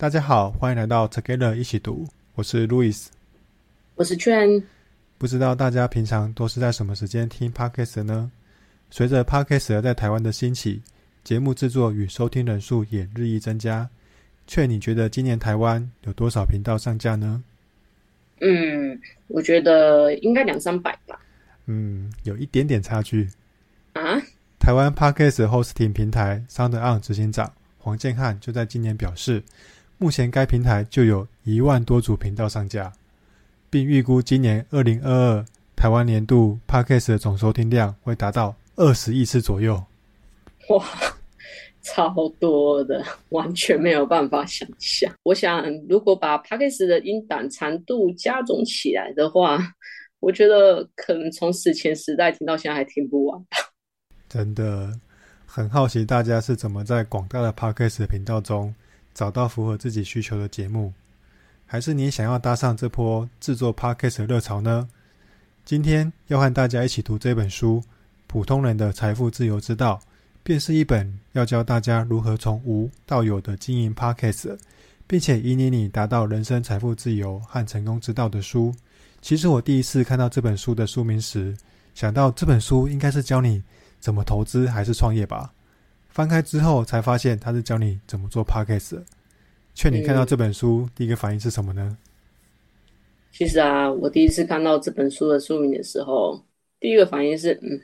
大家好，欢迎来到 Together 一起读，我是 Louis，我是 Chen。不知道大家平常都是在什么时间听 Podcast 呢？随着 Podcast 在台湾的兴起，节目制作与收听人数也日益增加。Chen，你觉得今年台湾有多少频道上架呢？嗯，我觉得应该两三百吧。嗯，有一点点差距。啊？台湾 Podcast Hosting 平台 SoundOn 执行长黄建汉就在今年表示，目前该平台就有一万多组频道上架，并预估今年二零二二台湾年度 Podcast 的总收听量会达到二十亿次左右。哇，超多的，完全没有办法想象。我想，如果把 Podcast 的音档长度加总起来的话，我觉得可能从史前时代听到现在还听不完吧。真的很好奇，大家是怎么在广大的 Podcast 频道中找到符合自己需求的节目？还是你想要搭上这波制作 Podcast 的热潮呢？今天要和大家一起读这本书《普通人的财富自由之道》，便是一本要教大家如何从无到有的经营 Podcast，并且引领你达到人生财富自由和成功之道的书。其实我第一次看到这本书的书名时，想到这本书应该是教你。怎么投资还是创业吧？翻开之后才发现他是教你怎么做 Podcast。劝你看到这本书，第一个反应是什么呢？其实啊，我第一次看到这本书的书名的时候，第一个反应是，嗯，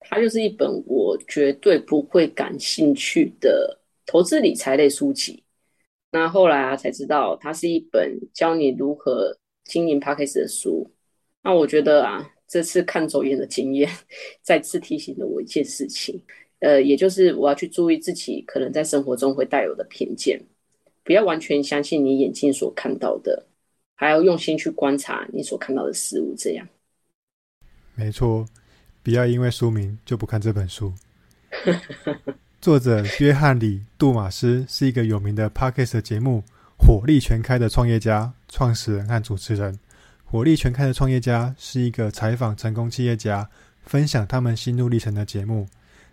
它就是一本我绝对不会感兴趣的投资理财类书籍。那后来啊，才知道它是一本教你如何经营 Podcast 的书。那我觉得啊。这次看走眼的经验，再次提醒了我一件事情，呃，也就是我要去注意自己可能在生活中会带有的偏见，不要完全相信你眼睛所看到的，还要用心去观察你所看到的事物。这样，没错，不要因为书名就不看这本书。作者约翰里杜马斯是一个有名的 Podcast 节目《火力全开》的创业家、创始人和主持人。火力全开的创业家是一个采访成功企业家，分享他们心路历程的节目。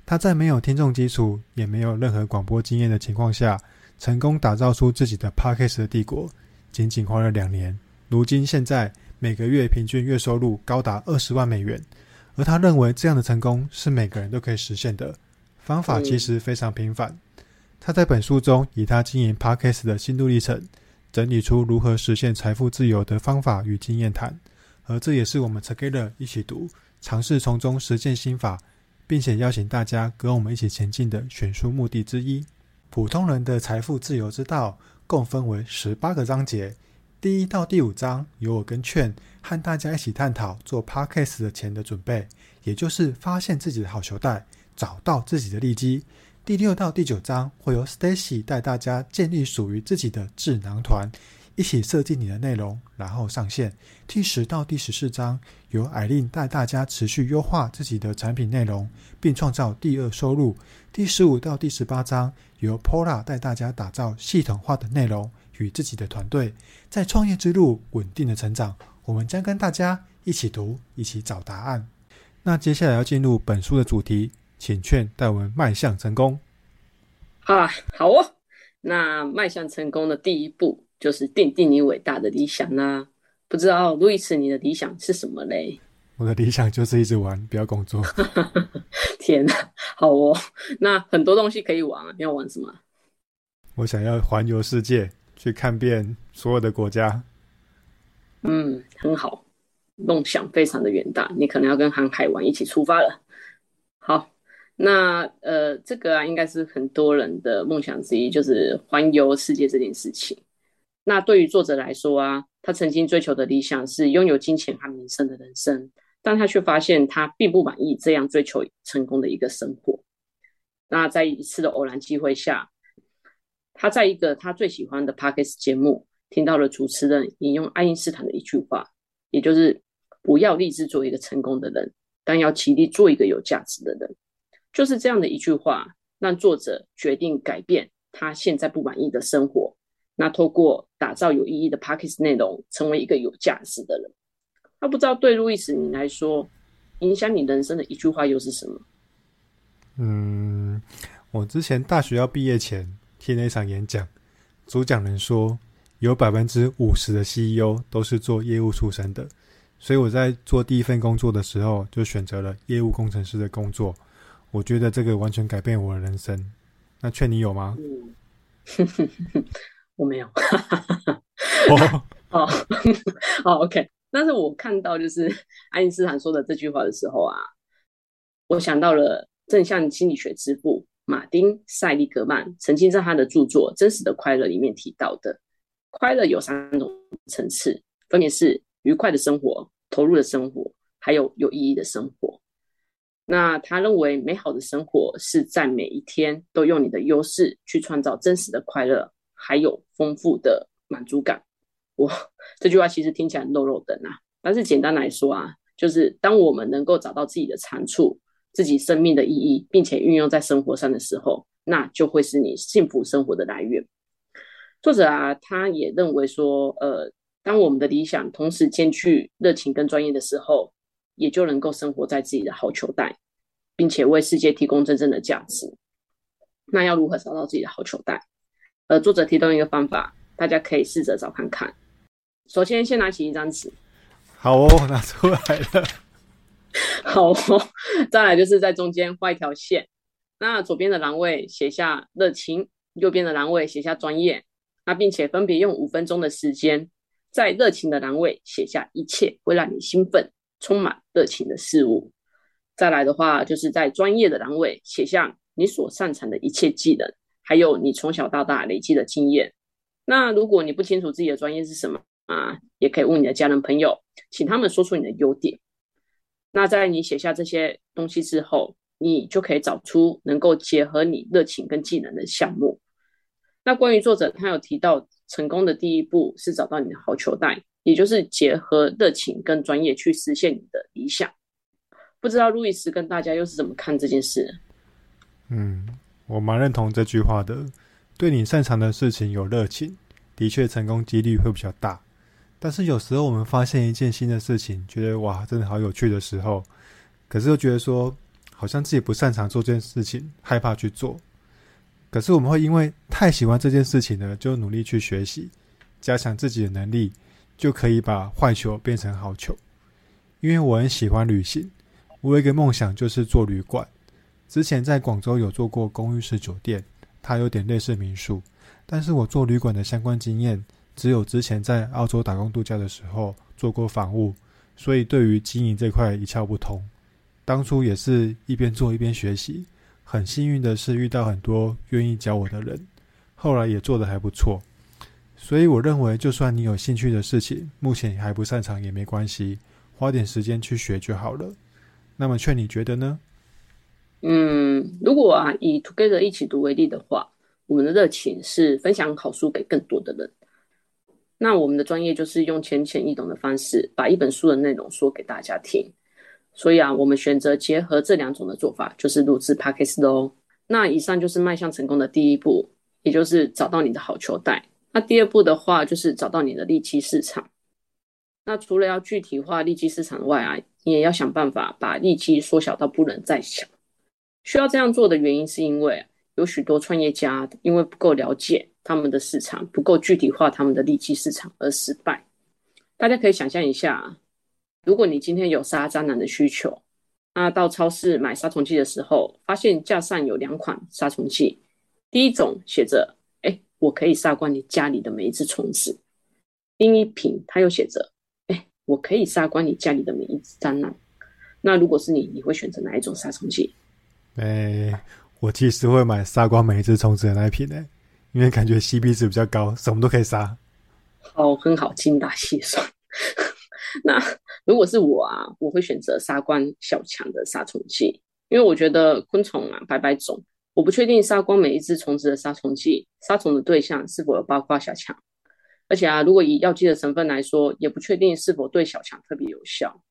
他在没有听众基础，也没有任何广播经验的情况下，成功打造出自己的 Podcast 的帝国，仅仅花了两年。如今现在每个月平均月收入高达二十万美元，而他认为这样的成功是每个人都可以实现的。方法其实非常平凡。他在本书中以他经营 Podcast 的心路历程。整理出如何实现财富自由的方法与经验谈，而这也是我们 Together 一起读，尝试从中实践心法，并且邀请大家跟我们一起前进的选书目的之一。普通人的财富自由之道共分为十八个章节，第一到第五章由我跟 Chen 和大家一起探讨做 Podcast 的钱的准备，也就是发现自己的好球袋，找到自己的利基。第六到第九章会由 Stacy 带大家建立属于自己的智囊团，一起设计你的内容，然后上线。第十到第十四章由艾琳带大家持续优化自己的产品内容，并创造第二收入。第十五到第十八章由 Pola 带大家打造系统化的内容与自己的团队，在创业之路稳定的成长。我们将跟大家一起读，一起找答案。那接下来要进入本书的主题。请劝带我们迈向成功。啊，好哦。那迈向成功的第一步就是奠定你伟大的理想啦。不知道路易斯，你的理想是什么嘞？我的理想就是一直玩，不要工作。天哪，好哦。那很多东西可以玩啊，你要玩什么？我想要环游世界，去看遍所有的国家。嗯，很好，梦想非常的远大。你可能要跟航海王一起出发了。好。那呃，这个啊，应该是很多人的梦想之一，就是环游世界这件事情。那对于作者来说啊，他曾经追求的理想是拥有金钱和名声的人生，但他却发现他并不满意这样追求成功的一个生活。那在一次的偶然机会下，他在一个他最喜欢的 Podcast 节目听到了主持人引用爱因斯坦的一句话，也就是不要立志做一个成功的人，但要极力做一个有价值的人。就是这样的一句话，让作者决定改变他现在不满意的生活。那透过打造有意义的 p a c k a g e 内容，成为一个有价值的人。那不知道对路易斯你来说，影响你人生的一句话又是什么？嗯，我之前大学要毕业前听了一场演讲，主讲人说，有百分之五十的 CEO 都是做业务出身的，所以我在做第一份工作的时候，就选择了业务工程师的工作。我觉得这个完全改变我的人生。那劝你有吗？嗯、我没有。哦 哦 哦，OK。但是我看到就是爱因斯坦说的这句话的时候啊，我想到了正向心理学之父马丁塞利格曼曾经在他的著作《真实的快乐》里面提到的。快乐有三种层次，分别是愉快的生活、投入的生活，还有有意义的生活。那他认为，美好的生活是在每一天都用你的优势去创造真实的快乐，还有丰富的满足感。哇，这句话其实听起来很肉肉的啊，但是简单来说啊，就是当我们能够找到自己的长处、自己生命的意义，并且运用在生活上的时候，那就会是你幸福生活的来源。作者啊，他也认为说，呃，当我们的理想同时兼具热情跟专业的时候，也就能够生活在自己的好球带，并且为世界提供真正的价值。那要如何找到自己的好球带？呃，作者提供一个方法，大家可以试着找看看。首先，先拿起一张纸。好哦，拿出来了。好哦，再来就是在中间画一条线。那左边的栏位写下热情，右边的栏位写下专业。那并且分别用五分钟的时间，在热情的栏位写下一切会让你兴奋、充满热情的事物。再来的话，就是在专业的栏位写下你所擅长的一切技能，还有你从小到大累积的经验。那如果你不清楚自己的专业是什么啊，也可以问你的家人朋友，请他们说出你的优点。那在你写下这些东西之后，你就可以找出能够结合你热情跟技能的项目。那关于作者，他有提到成功的第一步是找到你的好球带，也就是结合热情跟专业去实现你的理想。不知道路易斯跟大家又是怎么看这件事？嗯，我蛮认同这句话的。对你擅长的事情有热情，的确成功几率会比较大。但是有时候我们发现一件新的事情，觉得哇，真的好有趣的时候，可是又觉得说好像自己不擅长做这件事情，害怕去做。可是我们会因为太喜欢这件事情呢，就努力去学习，加强自己的能力，就可以把坏球变成好球。因为我很喜欢旅行，我有一个梦想就是做旅馆。之前在广州有做过公寓式酒店，它有点类似民宿，但是我做旅馆的相关经验只有之前在澳洲打工度假的时候做过房务，所以对于经营这块一窍不通。当初也是一边做一边学习。很幸运的是遇到很多愿意教我的人，后来也做得还不错。所以我认为，就算你有兴趣的事情，目前还不擅长也没关系，花点时间去学就好了。那么劝你觉得呢？嗯，如果啊以 Together 一起读为例的话，我们的热情是分享好书给更多的人。那我们的专业就是用浅显易懂的方式，把一本书的内容说给大家听。所以啊，我们选择结合这两种的做法，就是录制 Podcast 哦。那以上就是迈向成功的第一步，也就是找到你的好球带。那第二步的话，就是找到你的利基市场。那除了要具体化利基市场外啊，你也要想办法把利基缩小到不能再小。需要这样做的原因，是因为有许多创业家因为不够了解他们的市场，不够具体化他们的利基市场而失败。大家可以想象一下。如果你今天有杀蟑螂的需求，那到超市买杀虫剂的时候，发现架上有两款杀虫剂，第一种写着“哎，我可以杀光你家里的每一只虫子”，另一瓶它又写着“哎，我可以杀光你家里的每一只蟑螂”。那如果是你，你会选择哪一种杀虫剂？哎，我其实会买杀光每一只虫子的那一瓶诶，因为感觉 CP 值比较高，什么都可以杀。好，很好，精打细算。那如果是我啊，我会选择杀光小强的杀虫剂，因为我觉得昆虫啊白白种，我不确定杀光每一只虫子的杀虫剂，杀虫的对象是否有包括小强，而且啊，如果以药剂的成分来说，也不确定是否对小强特别有效。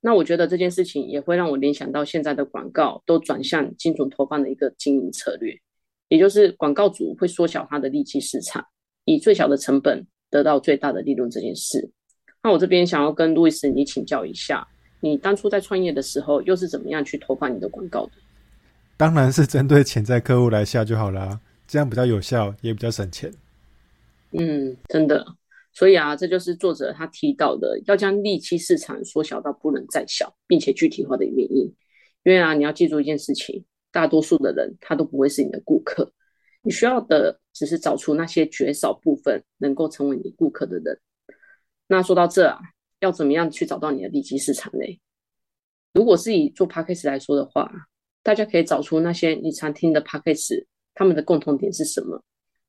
那我觉得这件事情也会让我联想到现在的广告都转向精准投放的一个经营策略，也就是广告主会缩小他的利基市场，以最小的成本得到最大的利润这件事。那我这边想要跟路易斯你请教一下，你当初在创业的时候又是怎么样去投放你的广告的？当然是针对潜在客户来下就好了，这样比较有效，也比较省钱。嗯，真的。所以啊，这就是作者他提到的，要将利基市场缩小到不能再小，并且具体化的原因。因为啊，你要记住一件事情，大多数的人他都不会是你的顾客，你需要的只是找出那些绝少部分能够成为你顾客的人。那说到这啊，要怎么样去找到你的利基市场呢？如果是以做 Podcast 来说的话，大家可以找出那些你常听的 Podcast，他们的共同点是什么，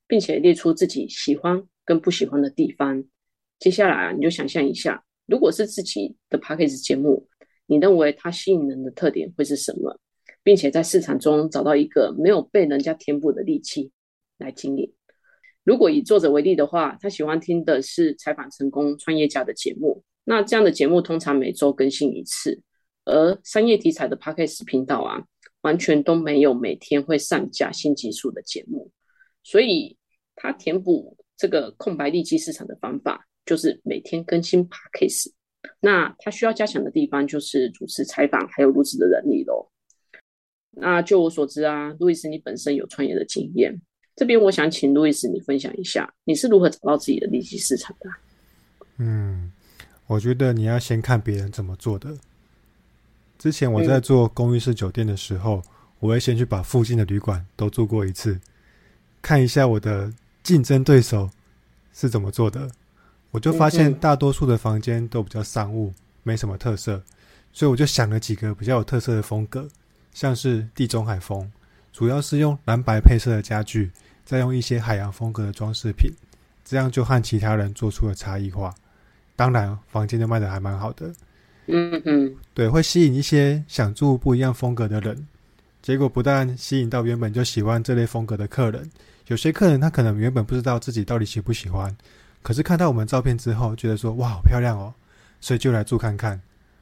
并且列出自己喜欢。跟不喜欢的地方，接下来啊，你就想象一下，如果是自己的 Podcast 节目，你认为它吸引人的特点会是什么？并且在市场中找到一个没有被人家填补的利器来经营。如果以作者为例的话，他喜欢听的是采访成功创业家的节目，那这样的节目通常每周更新一次，而商业题材的 Podcast 频道啊，完全都没有每天会上架新技术的节目，所以他填补。这个空白利基市场的方法就是每天更新 p a c k a g e。那他需要加强的地方就是主持采访还有录制的能力喽。那就我所知啊，路易斯你本身有创业的经验，这边我想请路易斯你分享一下，你是如何找到自己的利基市场的？嗯，我觉得你要先看别人怎么做的。之前我在做公寓式酒店的时候，嗯、我会先去把附近的旅馆都住过一次，看一下我的。竞争对手是怎么做的？我就发现大多数的房间都比较商务，没什么特色，所以我就想了几个比较有特色的风格，像是地中海风，主要是用蓝白配色的家具，再用一些海洋风格的装饰品，这样就和其他人做出了差异化。当然，房间就卖的还蛮好的。嗯嗯，对，会吸引一些想住不一样风格的人。结果不但吸引到原本就喜欢这类风格的客人。有些客人他可能原本不知道自己到底喜不喜欢，可是看到我们照片之后，觉得说哇好漂亮哦，所以就来住看看。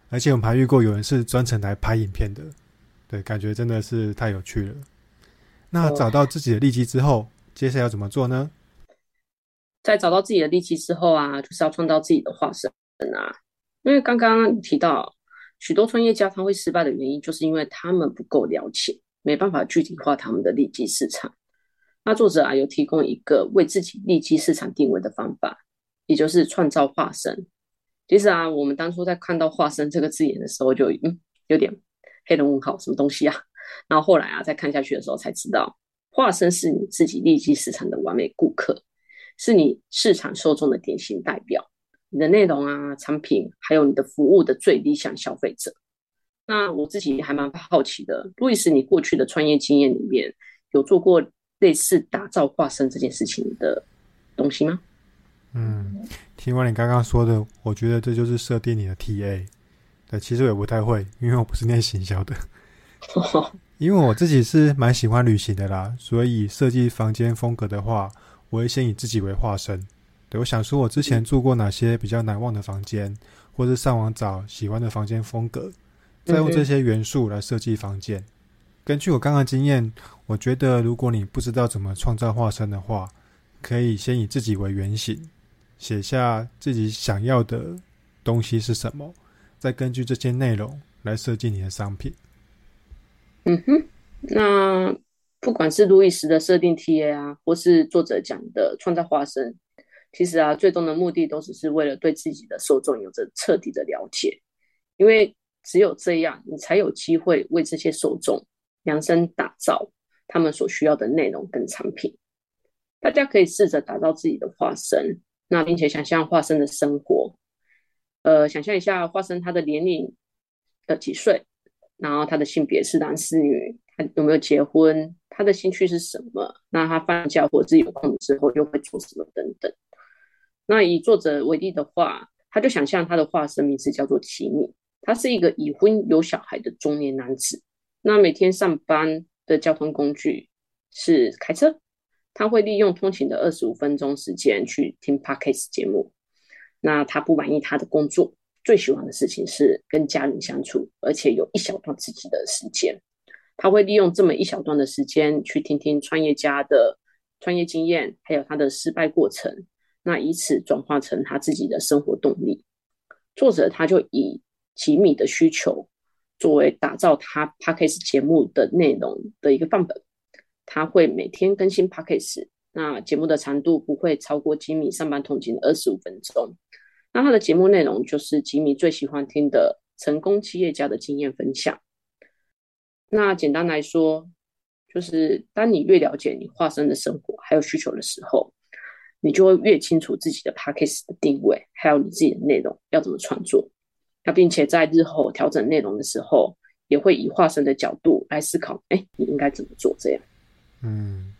而且我们还遇过有人是专程来拍影片的，对，感觉真的是太有趣了。那找到自己的利基之后，接下来要怎么做呢？在找到自己的利基之后啊，就是要创造自己的化身啊。因为刚刚提到许多创业家他会失败的原因，就是因为他们不够了解，没办法具体化他们的利基市场。那作者啊有提供一个为自己利基市场定位的方法，也就是创造化身。其实啊，我们当初在看到“化身”这个字眼的时候就，嗯有点黑人问号，什么东西啊？然后后来啊，再看下去的时候才知道，化身是你自己利基市场的完美顾客，是你市场受众的典型代表，你的内容啊、产品还有你的服务的最理想消费者。那我自己还蛮好奇的，路易斯，你过去的创业经验里面有做过类似打造化身这件事情的东西吗？嗯，听完你刚刚说的，我觉得这就是设定你的 TA。对，其实我也不太会，因为我不是念行销的。因为我自己是蛮喜欢旅行的啦，所以设计房间风格的话，我会先以自己为化身。对，我想说，我之前住过哪些比较难忘的房间，或是上网找喜欢的房间风格，再用这些元素来设计房间。根据我刚刚经验，我觉得如果你不知道怎么创造化身的话，可以先以自己为原型，写下自己想要的东西是什么，再根据这些内容来设计你的商品。嗯哼，那不管是路易斯的设定 TA 啊，或是作者讲的创造化身，其实啊，最终的目的都只是为了对自己的受众有着彻底的了解，因为只有这样，你才有机会为这些受众。量身打造他们所需要的内容跟产品，大家可以试着打造自己的化身，那并且想象化身的生活，呃，想象一下化身他的年龄的几岁，然后他的性别是男是女，他有没有结婚，他的兴趣是什么，那他放假或者是有空之后又会做什么等等。那以作者为例的话，他就想象他的化身名字叫做吉米，他是一个已婚有小孩的中年男子。那每天上班的交通工具是开车，他会利用通勤的二十五分钟时间去听 Podcast 节目。那他不满意他的工作，最喜欢的事情是跟家人相处，而且有一小段自己的时间。他会利用这么一小段的时间去听听创业家的创业经验，还有他的失败过程，那以此转化成他自己的生活动力。作者他就以吉米的需求。作为打造他 Podcast 节目的内容的一个范本，他会每天更新 Podcast，那节目的长度不会超过吉米上班通勤二十五分钟。那他的节目内容就是吉米最喜欢听的成功企业家的经验分享。那简单来说，就是当你越了解你化身的生活还有需求的时候，你就会越清楚自己的 Podcast 的定位，还有你自己的内容要怎么创作。那并且在日后调整内容的时候，也会以化身的角度来思考，哎，你应该怎么做？这样。嗯，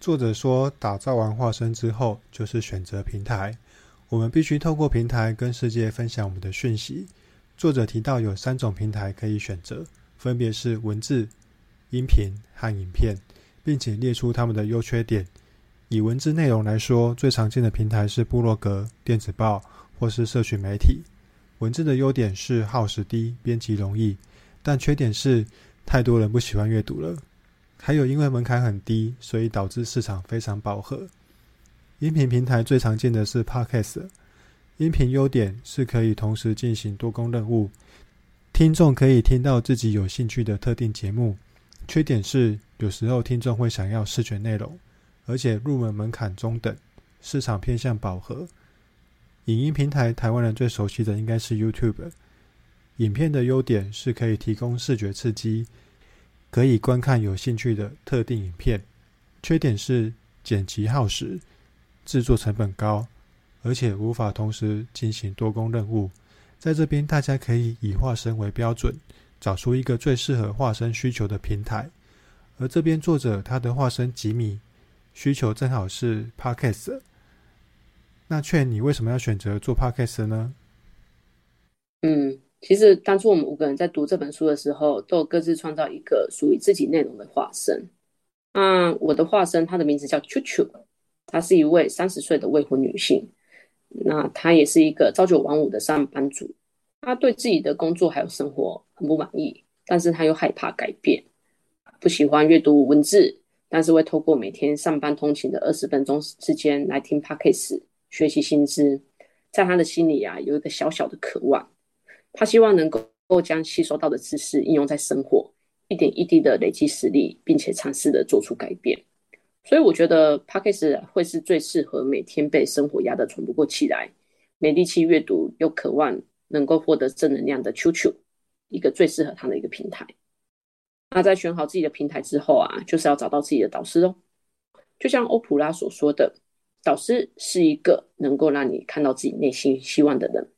作者说，打造完化身之后，就是选择平台。我们必须透过平台跟世界分享我们的讯息。作者提到有三种平台可以选择，分别是文字、音频和影片，并且列出他们的优缺点。以文字内容来说，最常见的平台是部落格、电子报或是社群媒体。文字的优点是耗时低、编辑容易，但缺点是太多人不喜欢阅读了。还有因为门槛很低，所以导致市场非常饱和。音频平台最常见的是 Podcast。音频优点是可以同时进行多工任务，听众可以听到自己有兴趣的特定节目。缺点是有时候听众会想要视觉内容，而且入门门槛中等，市场偏向饱和。影音平台，台湾人最熟悉的应该是 YouTube。影片的优点是可以提供视觉刺激，可以观看有兴趣的特定影片。缺点是剪辑耗时，制作成本高。而且无法同时进行多工任务，在这边大家可以以化身为标准，找出一个最适合化身需求的平台。而这边作者他的化身吉米需求正好是 Podcast。那劝你为什么要选择做 Podcast 呢？嗯，其实当初我们五个人在读这本书的时候，都有各自创造一个属于自己内容的化身。那，我的化身，她的名字叫 ChuChu，她是一位三十岁的未婚女性。那他也是一个朝九晚五的上班族，他对自己的工作还有生活很不满意，但是他又害怕改变，不喜欢阅读文字，但是会透过每天上班通勤的二十分钟时间来听 Podcast 学习新知。在他的心里啊，有一个小小的渴望，他希望能够将吸收到的知识应用在生活，一点一滴的累积实力，并且尝试的做出改变。所以我觉得 Podcast 会是最适合每天被生活压得喘不过气来、没力气阅读又渴望能够获得正能量的 ChuChu，一个最适合他的一个平台。那在选好自己的平台之后啊，就是要找到自己的导师哦。就像欧普拉所说的，导师是一个能够让你看到自己内心希望的人。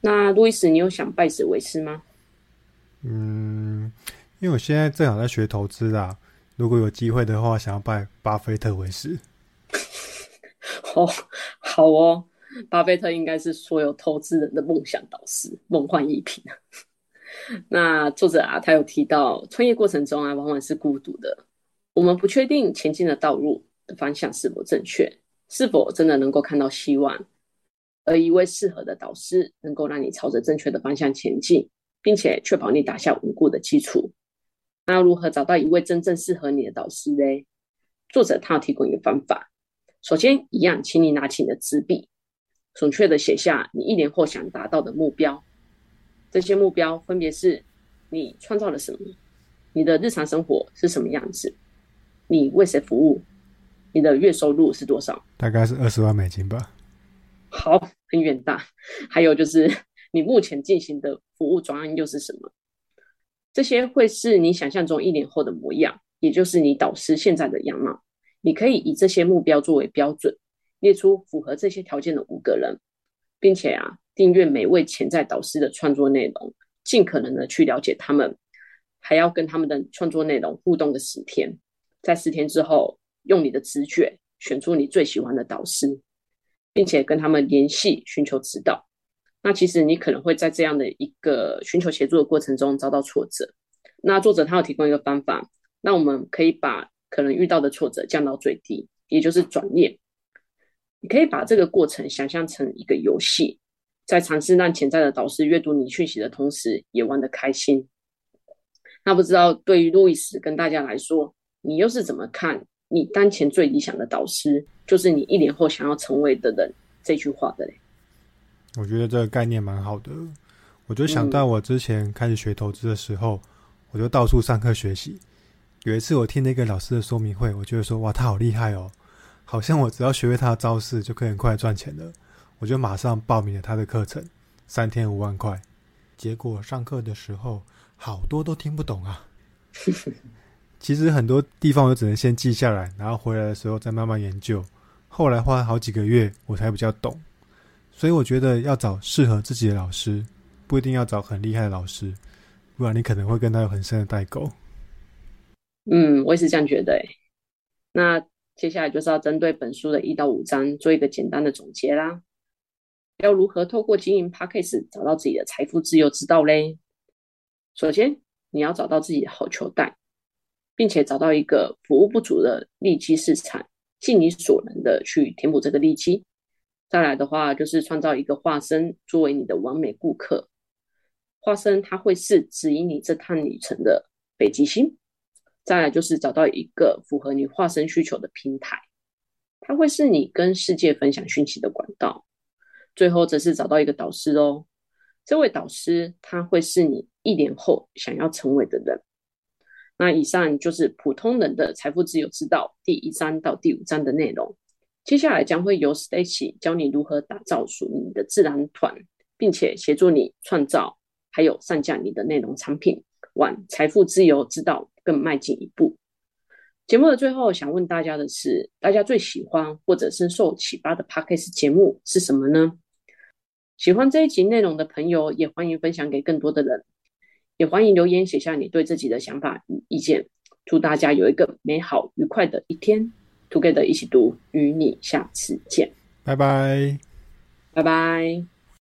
那路易斯，你有想拜谁为师吗？嗯，因为我现在正好在学投资啊。如果有机会的话，想要拜巴菲特为师。哦，好哦，巴菲特应该是所有投资人的梦想导师，梦幻一品。那作者啊，他有提到，创业过程中啊，往往是孤独的。我们不确定前进的道路的方向是否正确，是否真的能够看到希望。而一位适合的导师，能够让你朝着正确的方向前进，并且确保你打下稳固的基础。那如何找到一位真正适合你的导师呢？作者他要提供一个方法。首先，一样，请你拿起你的纸笔，准确的写下你一年后想达到的目标。这些目标分别是：你创造了什么？你的日常生活是什么样子？你为谁服务？你的月收入是多少？大概是二十万美金吧。好，很远大。还有就是，你目前进行的服务专案又是什么？这些会是你想象中一年后的模样，也就是你导师现在的样貌。你可以以这些目标作为标准，列出符合这些条件的五个人，并且啊，订阅每位潜在导师的创作内容，尽可能的去了解他们，还要跟他们的创作内容互动个十天。在十天之后，用你的直觉选出你最喜欢的导师，并且跟他们联系，寻求指导。那其实你可能会在这样的一个寻求协助的过程中遭到挫折。那作者他有提供一个方法，那我们可以把可能遇到的挫折降到最低，也就是转念。你可以把这个过程想象成一个游戏，在尝试让潜在的导师阅读你讯息的同时，也玩得开心。那不知道对于路易斯跟大家来说，你又是怎么看你当前最理想的导师，就是你一年后想要成为的人这句话的嘞？我觉得这个概念蛮好的，我就想到我之前开始学投资的时候，嗯、我就到处上课学习。有一次我听那个老师的说明会，我觉得说哇，他好厉害哦，好像我只要学会他的招式就可以很快赚钱了，我就马上报名了他的课程，三天五万块。结果上课的时候，好多都听不懂啊。其实很多地方我只能先记下来，然后回来的时候再慢慢研究。后来花了好几个月，我才比较懂。所以我觉得要找适合自己的老师，不一定要找很厉害的老师，不然你可能会跟他有很深的代沟。嗯，我也是这样觉得。那接下来就是要针对本书的一到五章做一个简单的总结啦。要如何透过经营 Podcast 找到自己的财富自由之道嘞？首先，你要找到自己的好球带，并且找到一个服务不足的利基市场，尽你所能的去填补这个利基。再来的话，就是创造一个化身作为你的完美顾客。化身它会是指引你这趟旅程的北极星。再来就是找到一个符合你化身需求的平台，它会是你跟世界分享讯息的管道。最后则是找到一个导师哦，这位导师他会是你一年后想要成为的人。那以上就是普通人的财富自由之道第一章到第五章的内容。接下来将会由 Stacy 教你如何打造属于你的自然团，并且协助你创造还有上架你的内容产品，往财富自由之道更迈进一步。节目的最后，想问大家的是，大家最喜欢或者深受启发的 Podcast 节目是什么呢？喜欢这一集内容的朋友，也欢迎分享给更多的人，也欢迎留言写下你对自己的想法与意见。祝大家有一个美好愉快的一天。Together 一起读，与你下次见，拜拜，拜拜。